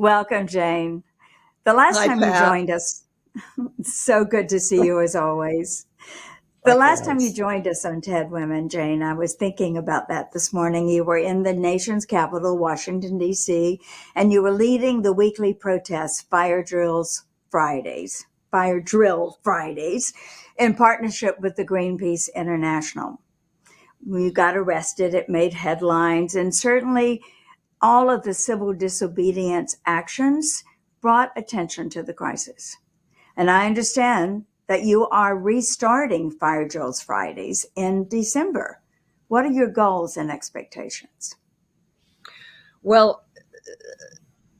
Welcome, Jane. The last Hi, time you joined us, so good to see you as always. The last time you joined us on TED Women, Jane, I was thinking about that this morning. You were in the nation's capital, Washington, D.C., and you were leading the weekly protest, Fire Drills Fridays, Fire Drill Fridays, in partnership with the Greenpeace International. You got arrested, it made headlines, and certainly all of the civil disobedience actions brought attention to the crisis. And I understand that you are restarting Fire Drills Fridays in December. What are your goals and expectations? Well,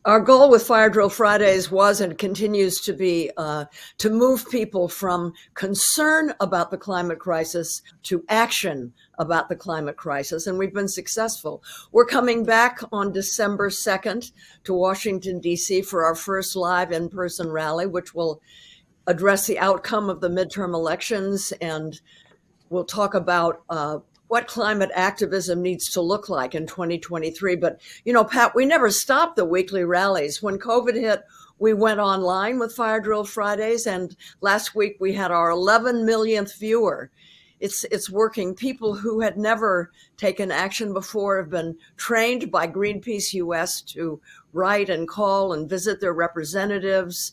our goal with Fire Drill Fridays was and continues to be uh, to move people from concern about the climate crisis to action about the climate crisis. And we've been successful. We're coming back on December 2nd to Washington, D.C. for our first live in person rally, which will address the outcome of the midterm elections and we'll talk about uh, what climate activism needs to look like in 2023. But, you know, Pat, we never stopped the weekly rallies. When COVID hit, we went online with Fire Drill Fridays, and last week we had our 11 millionth viewer. It's, it's working. People who had never taken action before have been trained by Greenpeace US to write and call and visit their representatives.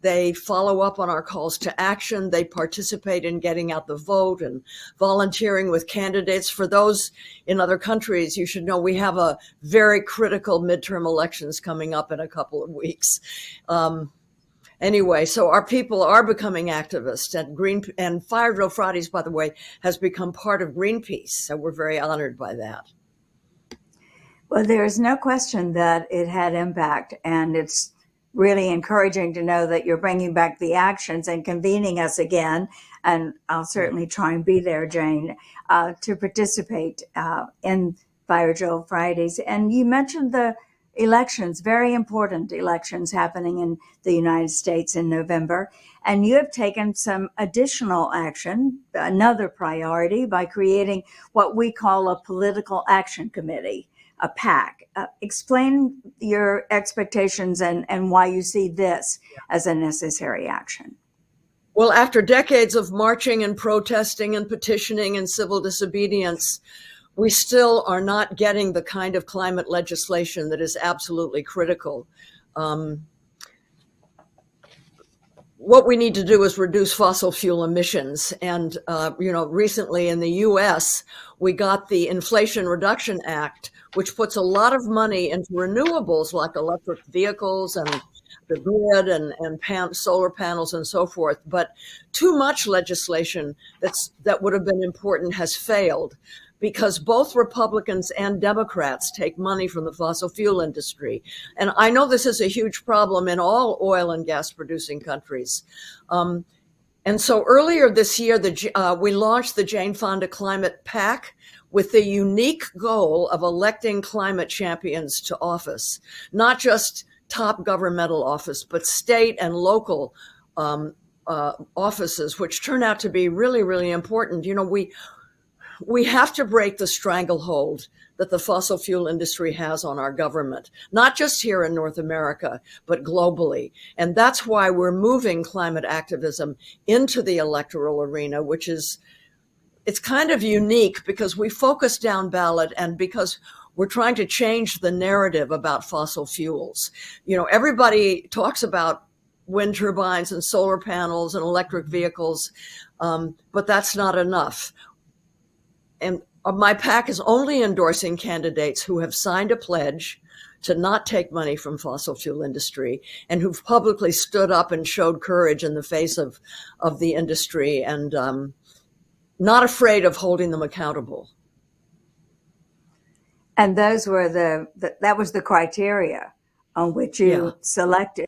They follow up on our calls to action. They participate in getting out the vote and volunteering with candidates. For those in other countries, you should know we have a very critical midterm elections coming up in a couple of weeks. Um, anyway, so our people are becoming activists, and Green and Fire Drill Fridays, by the way, has become part of Greenpeace. So we're very honored by that. Well, there is no question that it had impact, and it's really encouraging to know that you're bringing back the actions and convening us again. And I'll certainly try and be there, Jane, uh, to participate uh, in Fire Drill Fridays. And you mentioned the elections, very important elections happening in the United States in November. And you have taken some additional action, another priority, by creating what we call a political action committee, a PAC. Uh, explain your expectations and, and why you see this as a necessary action. Well, after decades of marching and protesting and petitioning and civil disobedience, we still are not getting the kind of climate legislation that is absolutely critical. Um, what we need to do is reduce fossil fuel emissions. And, uh, you know, recently in the US, we got the Inflation Reduction Act, which puts a lot of money into renewables like electric vehicles and the grid and, and pan, solar panels and so forth. But too much legislation that's, that would have been important has failed because both Republicans and Democrats take money from the fossil fuel industry. And I know this is a huge problem in all oil and gas producing countries. Um, and so earlier this year, the, uh, we launched the Jane Fonda Climate PAC with the unique goal of electing climate champions to office, not just top governmental office, but state and local um, uh, offices, which turn out to be really, really important. You know, we we have to break the stranglehold that the fossil fuel industry has on our government, not just here in North America, but globally. And that's why we're moving climate activism into the electoral arena, which is, it's kind of unique because we focus down ballot and because we're trying to change the narrative about fossil fuels. You know, everybody talks about wind turbines and solar panels and electric vehicles, um, but that's not enough and my PAC is only endorsing candidates who have signed a pledge to not take money from fossil fuel industry and who've publicly stood up and showed courage in the face of, of the industry and um, not afraid of holding them accountable. And those were the, the that was the criteria on which you Yeah. selected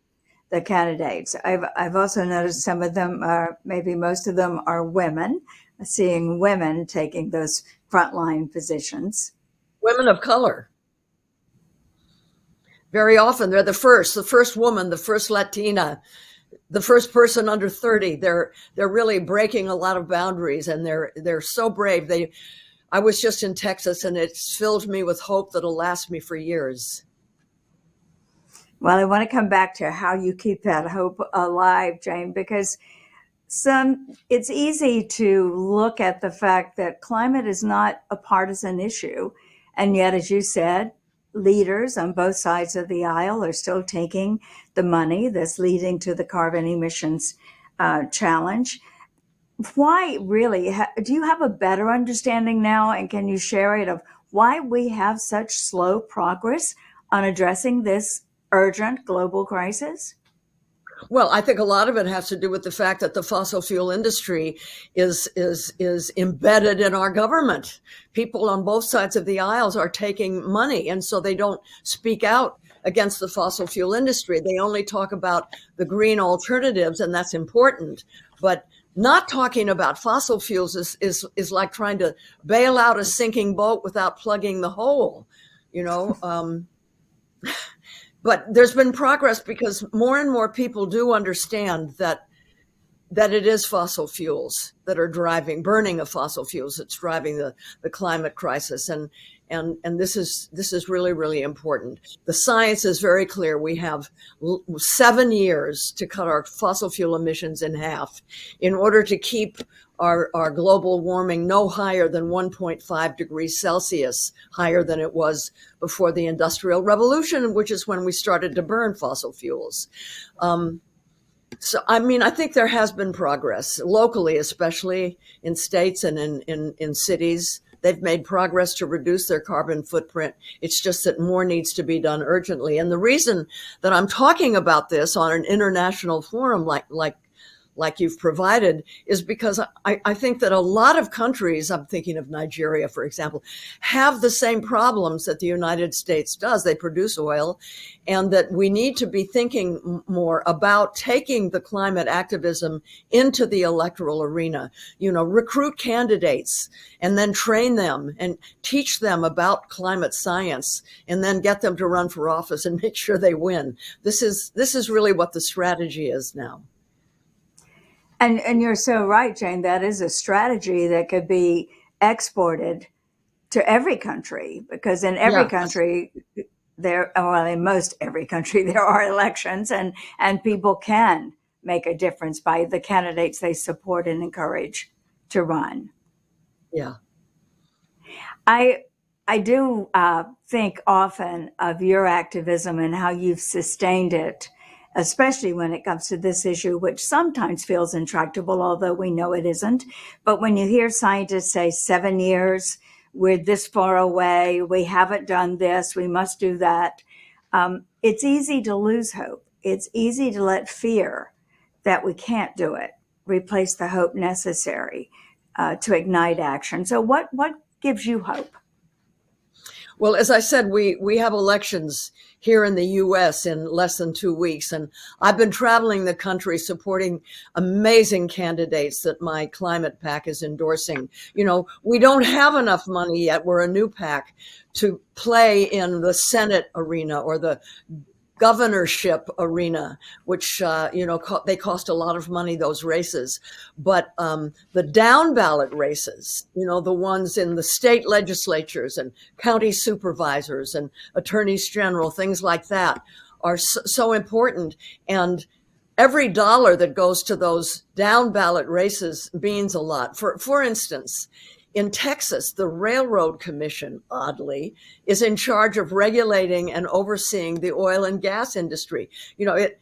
the candidates. I've I've also noticed some of them are maybe most of them are women, seeing women taking those frontline positions. Women of color. Very often they're the first, the first woman, the first Latina, the first person under 30. They're they're really breaking a lot of boundaries and they're they're so brave. They I was just in Texas and it's filled me with hope that'll last me for years. Well, I want to come back to how you keep that hope alive, Jane, because some it's easy to look at the fact that climate is not a partisan issue. And yet, as you said, leaders on both sides of the aisle are still taking the money that's leading to the carbon emissions uh, challenge. Why really? do you have a better understanding now? And can you share it of why we have such slow progress on addressing this urgent global crisis? Well, I think a lot of it has to do with the fact that the fossil fuel industry is is is embedded in our government. People on both sides of the aisles are taking money, and so they don't speak out against the fossil fuel industry. They only talk about the green alternatives, and that's important. But not talking about fossil fuels is is is like trying to bail out a sinking boat without plugging the hole. You know. Um, but there's been progress because more and more people do understand that that it is fossil fuels that are driving burning of fossil fuels that's driving the, the climate crisis. And and and this is this is really really important. The science is very clear. We have seven years to cut our fossil fuel emissions in half in order to keep our, our global warming no higher than 1.5 degrees Celsius, higher than it was before the Industrial Revolution, which is when we started to burn fossil fuels. Um, so, I mean, I think there has been progress locally, especially in states and in, in, in cities. They've made progress to reduce their carbon footprint. It's just that more needs to be done urgently. And the reason that I'm talking about this on an international forum like, like like you've provided is because I, I, think that a lot of countries, I'm thinking of Nigeria, for example, have the same problems that the United States does. They produce oil, and that we need to be thinking more about taking the climate activism into the electoral arena. You know, recruit candidates and then train them and teach them about climate science and then get them to run for office and make sure they win. This is, this is really what the strategy is now. And and you're so right, Jane. That is a strategy that could be exported to every country because in every country there well in most every country there are elections and and people can make a difference by the candidates they support and encourage to run. Yeah. I I do uh, think often of your activism and how you've sustained it especially when it comes to this issue, which sometimes feels intractable, although we know it isn't. But when you hear scientists say seven years, we're this far away, we haven't done this, we must do that, um, it's easy to lose hope. It's easy to let fear that we can't do it replace the hope necessary uh, to ignite action. So, what what gives you hope? Well, as I said, we, we have elections here in the U.S. in less than two weeks. And I've been traveling the country supporting amazing candidates that my climate PAC is endorsing. You know, we don't have enough money yet. We're a new PAC to play in the Senate arena or the governorship arena, which uh, you know co- they cost a lot of money those races. But um, the down ballot races, you know, the ones in the state legislatures and county supervisors and attorneys general, things like that, are so, so important. And every dollar that goes to those down ballot races means a lot. For for instance, in Texas, the Railroad Commission, oddly, is in charge of regulating and overseeing the oil and gas industry. You know, it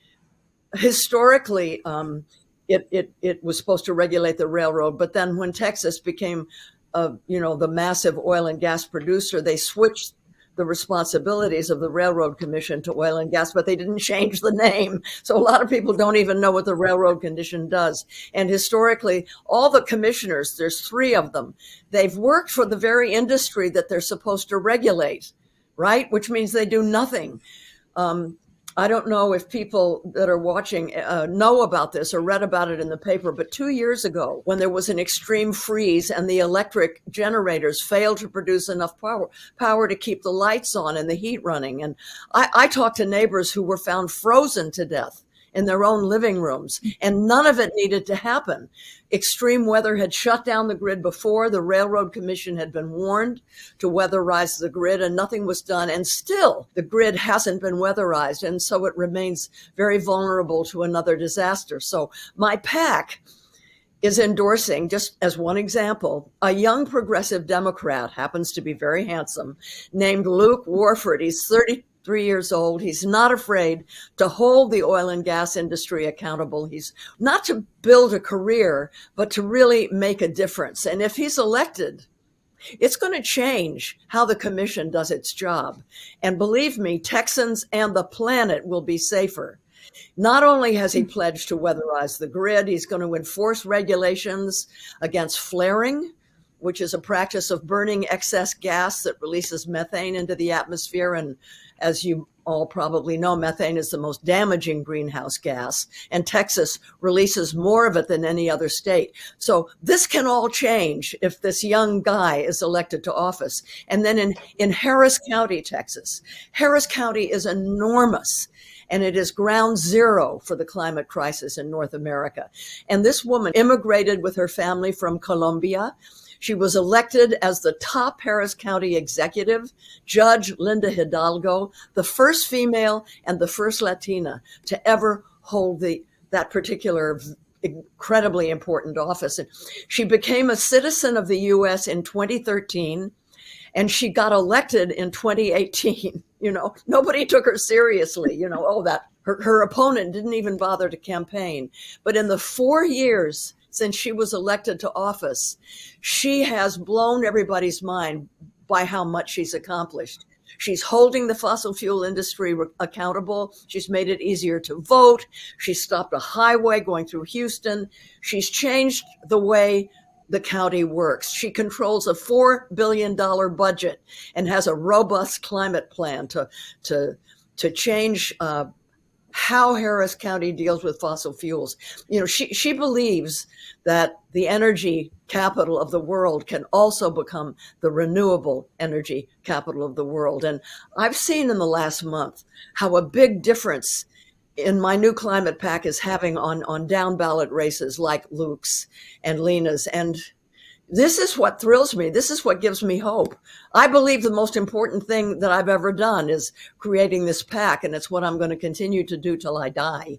historically um, it, it it was supposed to regulate the railroad, but then when Texas became, uh, you know, the massive oil and gas producer, they switched the responsibilities of the Railroad Commission to oil and gas, but they didn't change the name. So a lot of people don't even know what the Railroad Commission does. And historically, all the commissioners, there's three of them, they've worked for the very industry that they're supposed to regulate, right? Which means they do nothing. Um, I don't know if people that are watching uh, know about this or read about it in the paper, but two years ago, when there was an extreme freeze and the electric generators failed to produce enough power, power to keep the lights on and the heat running, and I, I talked to neighbors who were found frozen to death in their own living rooms. And none of it needed to happen. Extreme weather had shut down the grid before. The Railroad Commission had been warned to weatherize the grid and nothing was done. And still the grid hasn't been weatherized. And so it remains very vulnerable to another disaster. So my PAC is endorsing, just as one example, a young progressive Democrat, happens to be very handsome, named Luke Warford. He's 33 years old. He's not afraid to hold the oil and gas industry accountable. He's not to build a career, but to really make a difference. And if he's elected, it's going to change how the commission does its job. And believe me, Texans and the planet will be safer not only has he pledged to weatherize the grid, he's going to enforce regulations against flaring, which is a practice of burning excess gas that releases methane into the atmosphere. And as you all probably know, methane is the most damaging greenhouse gas, and Texas releases more of it than any other state. So this can all change if this young guy is elected to office. And then in, in Harris County, Texas, Harris County is enormous and it is ground zero for the climate crisis in North America. And this woman immigrated with her family from Colombia. She was elected as the top Harris County executive, Judge Lina Hidalgo, the first female and the first Latina to ever hold the that particular incredibly important office. And she became a citizen of the US in 2013 and she got elected in 2018 you know nobody took her seriously you know oh that her, her opponent didn't even bother to campaign but in the four years since she was elected to office she has blown everybody's mind by how much she's accomplished She's holding the fossil fuel industry accountable. She's made it easier to vote. She's stopped a highway going through Houston. She's changed the way the county works. She controls a $4 billion budget and has a robust climate plan to, to, to change uh, how Harris County deals with fossil fuels. You know, she, she believes that the energy capital of the world can also become the renewable energy capital of the world. And I've seen in the last month how a big difference in my new climate PAC is having on on down ballot races like Luke's and Lina's and this is what thrills me. This is what gives me hope. I believe the most important thing that I've ever done is creating this PAC, and it's what I'm going to continue to do till I die.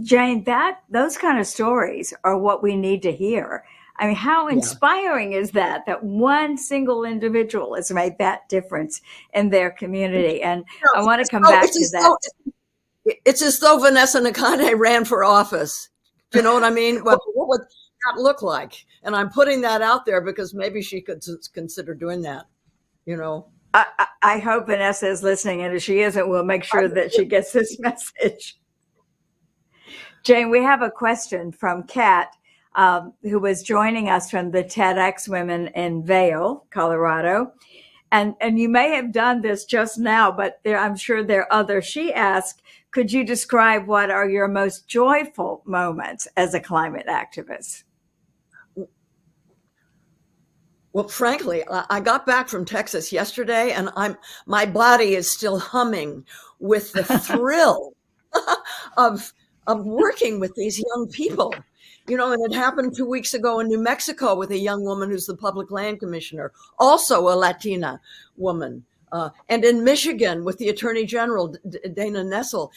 Jane, that those kind of stories are what we need to hear. I mean, how inspiring yeah. is that? That one single individual has made that difference in their community. And no, I want to come back to that. Though, it's as though Vanessa Nakate ran for office. You know what I mean? what, what would that look like? And I'm putting that out there because maybe she could consider doing that. You know. I, I hope Vanessa is listening, and if she isn't, we'll make sure that she gets this message. Jane, we have a question from Kat um, who was joining us from the TEDx Women in Vail, Colorado. And, and you may have done this just now, but there, I'm sure there are others. She asked, could you describe what are your most joyful moments as a climate activist? Well, frankly, I got back from Texas yesterday and I'm my body is still humming with the thrill of of working with these young people you know, and it happened two weeks ago in New Mexico with a young woman who's the public land commissioner, also a Latina woman. Uh, and in Michigan with the Attorney General, D- Dana Nessel,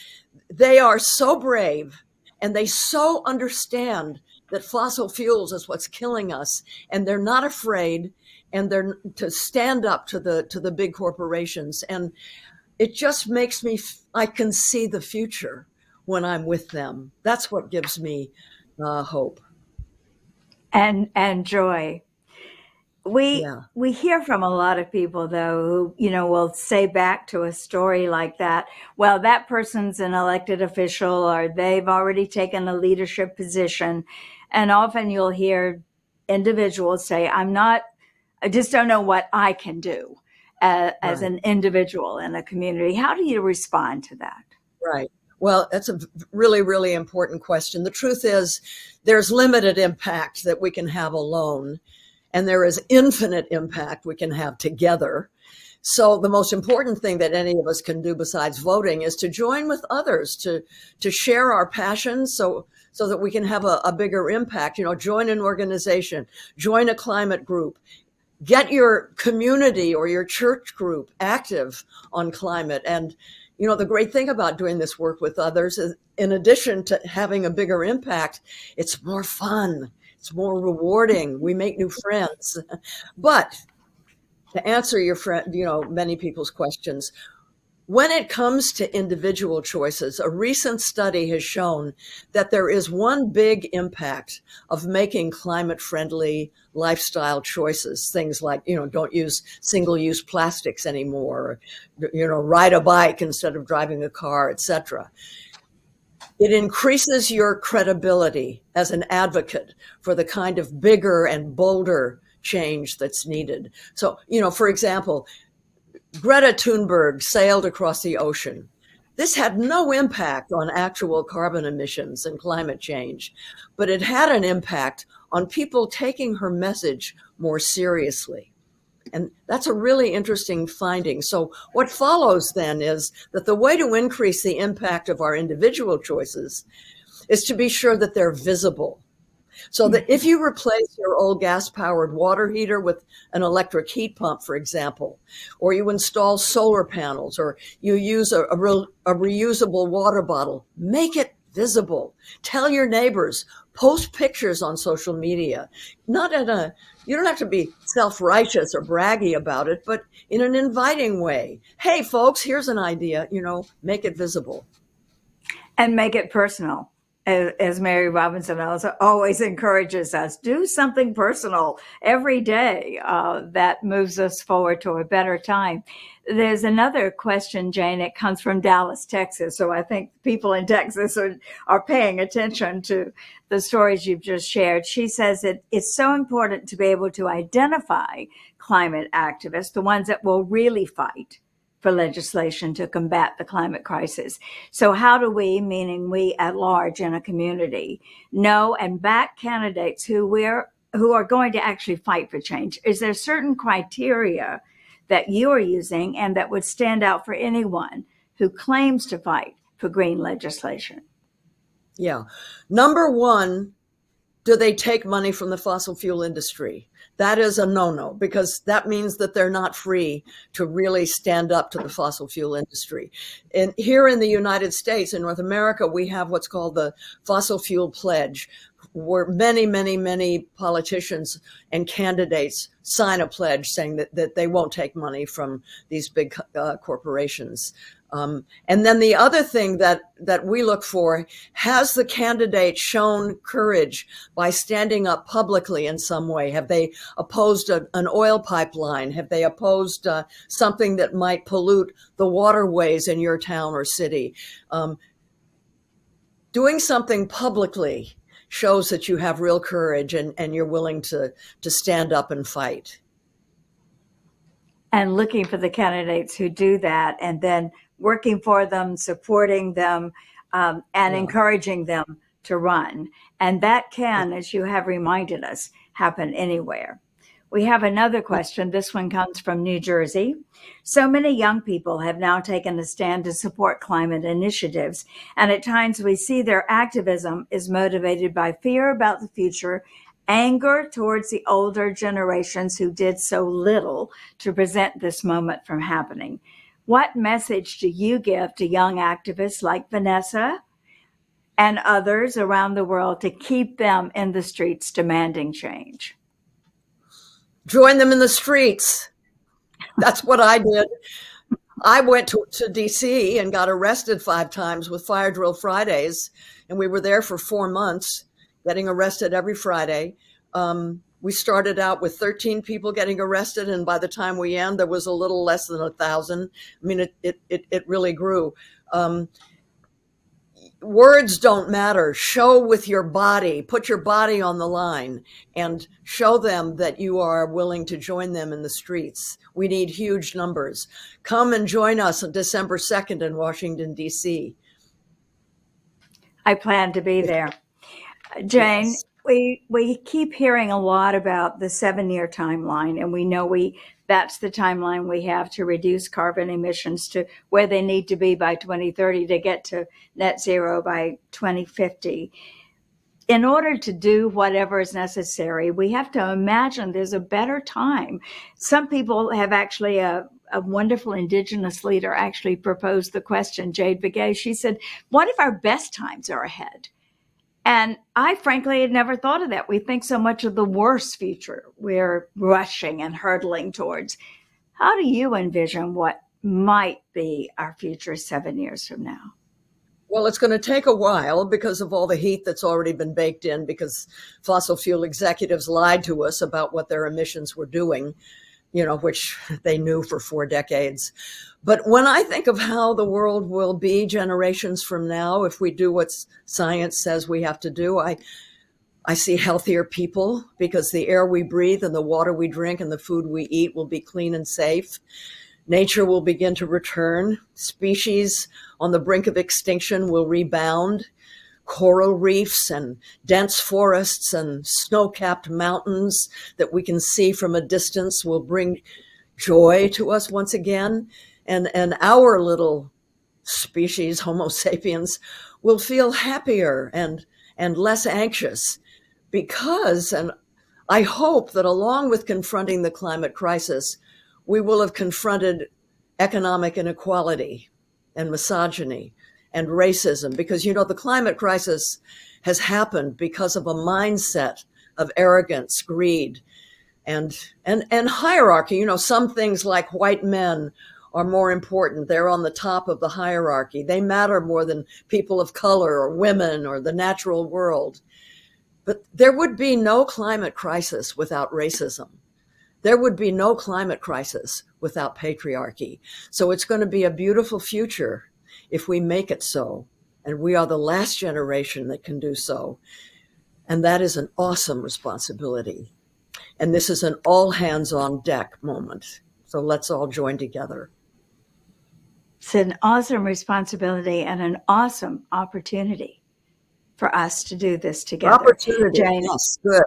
they are so brave and they so understand that fossil fuels is what's killing us, and they're not afraid, and they're to stand up to the to the big corporations, and it just makes me I can see the future when I'm with them. That's what gives me uh, hope. And and joy. We yeah. we hear from a lot of people though who you know will say back to a story like that well that person's an elected official or they've already taken a leadership position. And often you'll hear individuals say i'm not i just don't know what i can do uh, as right. an individual in a community. How do you respond to that? Right well, that's a really, really important question. The truth is, there's limited impact that we can have alone, and there is infinite impact we can have together. so the most important thing that any of us can do besides voting is to join with others to to share our passions so so that we can have a, a bigger impact you know join an organization join a climate group get your community or your church group active on climate and you know the great thing about doing this work with others is in addition to having a bigger impact it's more fun it's more rewarding we make new friends but to answer your friend, you know, many people's questions. When it comes to individual choices, a recent study has shown that there is one big impact of making climate friendly lifestyle choices. Things like, you know, don't use single use plastics anymore, you know, ride a bike instead of driving a car, etc. It increases your credibility as an advocate for the kind of bigger and bolder change that's needed. So, you know, for example, Greta Thunberg sailed across the ocean. This had no impact on actual carbon emissions and climate change, but it had an impact on people taking her message more seriously. And that's a really interesting finding. So, what follows then is that the way to increase the impact of our individual choices is to be sure that they're visible so hmm. that if you replace your old gas powered water heater with an electric heat pump, for example, or you install solar panels, or you use a, a, re, a reusable water bottle, make it visible. Tell your neighbors, post pictures on social media, not in a, you don't have to be self righteous or braggy about it, but in an inviting way. Hey, folks, here's an idea, you know, make it visible. And make it personal as, Mary Robinson also always encourages us, do something personal every day uh, that moves us forward to a better time. There's another question, Jane. It comes from Dallas, Texas. So I think people in Texas are, are paying attention to the stories you've just shared. She says that it's so important to be able to identify climate activists, the ones that will really fight for legislation to combat the climate crisis. So how do we, meaning we at large in a community, know and back candidates who we're who are going to actually fight for change? Is there certain criteria that you are using and that would stand out for anyone who claims to fight for green legislation? Yeah. Number one, do they take money from the fossil fuel industry? That is a no-no because that means that they're not free to really stand up to the fossil fuel industry. And here in the United States, in North America, we have what's called the fossil fuel pledge, where many, many, many politicians and candidates sign a pledge saying that, that they won't take money from these big uh, corporations. Um, and then the other thing that, that we look for, has the candidate shown courage by standing up publicly in some way? Have they opposed a, an oil pipeline? Have they opposed uh, something that might pollute the waterways in your town or city? Um, doing something publicly shows that you have real courage and, and you're willing to, to stand up and fight. And looking for the candidates who do that and then working for them, supporting them, um, and yeah. encouraging them to run. And that can, as you have reminded us, happen anywhere. We have another question. This one comes from New Jersey. So many young people have now taken a stand to support climate initiatives, and at times we see their activism is motivated by fear about the future, anger towards the older generations who did so little to prevent this moment from happening. What message do you give to young activists like Vanessa and others around the world to keep them in the streets demanding change? Join them in the streets. That's what I did. I went to, to DC and got arrested five times with Fire Drill Fridays, and we were there for four months, getting arrested every Friday. Um, we started out with 13 people getting arrested and by the time we end there was a little less than a thousand i mean it it it, it really grew um, words don't matter. Show with your body. Put your body on the line and show them that you are willing to join them in the streets. We need huge numbers. Come and join us on december 2nd in washington d.c i plan to be there. Jane yes. we we keep hearing a lot about the seven year timeline, and we know we that's the timeline we have to reduce carbon emissions to where they need to be by 2030 to get to net zero by 2050 in order to do whatever is necessary, we have to imagine there's a better time. Some people have actually a, uh, a wonderful indigenous leader actually proposed the question, Jade Begay. She said, What if our best times are ahead? And I frankly had never thought of that. We think so much of the worst future we're rushing and hurtling towards. How do you envision what might be our future seven years from now? Well, it's going to take a while because of all the heat that's already been baked in because fossil fuel executives lied to us about what their emissions were doing, you know, which they knew for four decades. But when I think of how the world will be generations from now, if we do what science says we have to do, I, I see healthier people because the air we breathe and the water we drink and the food we eat will be clean and safe. Nature will begin to return. Species on the brink of extinction will rebound. Coral reefs and dense forests and snow capped mountains that we can see from a distance will bring joy to us once again. And, and our little species, Homo sapiens, will feel happier and, and less anxious because, and I hope that along with confronting the climate crisis, we will have confronted economic inequality and misogyny and racism because, you know, the climate crisis has happened because of a mindset of arrogance, greed, and, and, and hierarchy. You know, some things like white men are more important. They're on the top of the hierarchy. They matter more than people of color or women or the natural world. But there would be no climate crisis without racism. There would be no climate crisis without patriarchy. So it's going to be a beautiful future if we make it so. And we are the last generation that can do so. And that is an awesome responsibility. And this is an all hands on deck moment. So let's all join together. It's an awesome responsibility and an awesome opportunity for us to do this together. Opportunity. Jane, yes, good.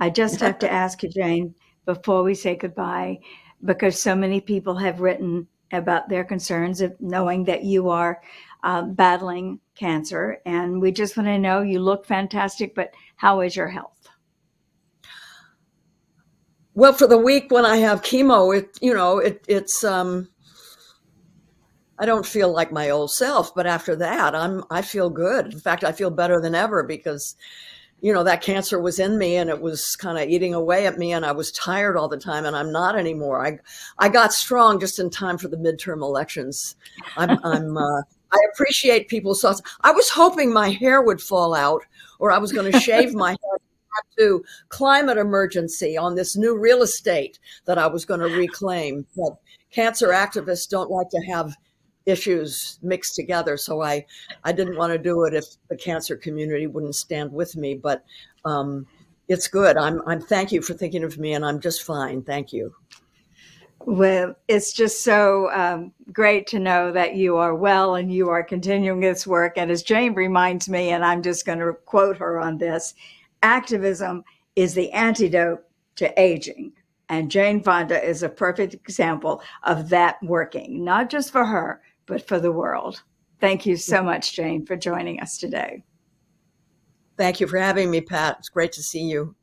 I just have to ask you, Jane, before we say goodbye because so many people have written about their concerns of knowing that you are uh, battling cancer. And we just want to know you look fantastic, but how is your health? Well, for the week when I have chemo, it you know it it's um, I don't feel like my old self, but after that, I'm I feel good. In fact, I feel better than ever because you know, that cancer was in me and it was kind of eating away at me and I was tired all the time and I'm not anymore. I, I got strong just in time for the midterm elections. I'm, I'm, uh, I appreciate people's thoughts. I was hoping my hair would fall out or I was going to shave my hair to climate emergency on this new real estate that I was going to reclaim. But cancer activists don't like to have issues mixed together. So I, I didn't want to do it if the cancer community wouldn't stand with me. But um, it's good. I'm, I'm. Thank you for thinking of me, and I'm just fine. Thank you. Well, it's just so um, great to know that you are well and you are continuing this work. And as Jane reminds me, and I'm just going to quote her on this activism is the antidote to aging. And Jane Fonda is a perfect example of that working, not just for her, but for the world. Thank you so much, Jane, for joining us today. Thank you for having me, Pat. It's great to see you.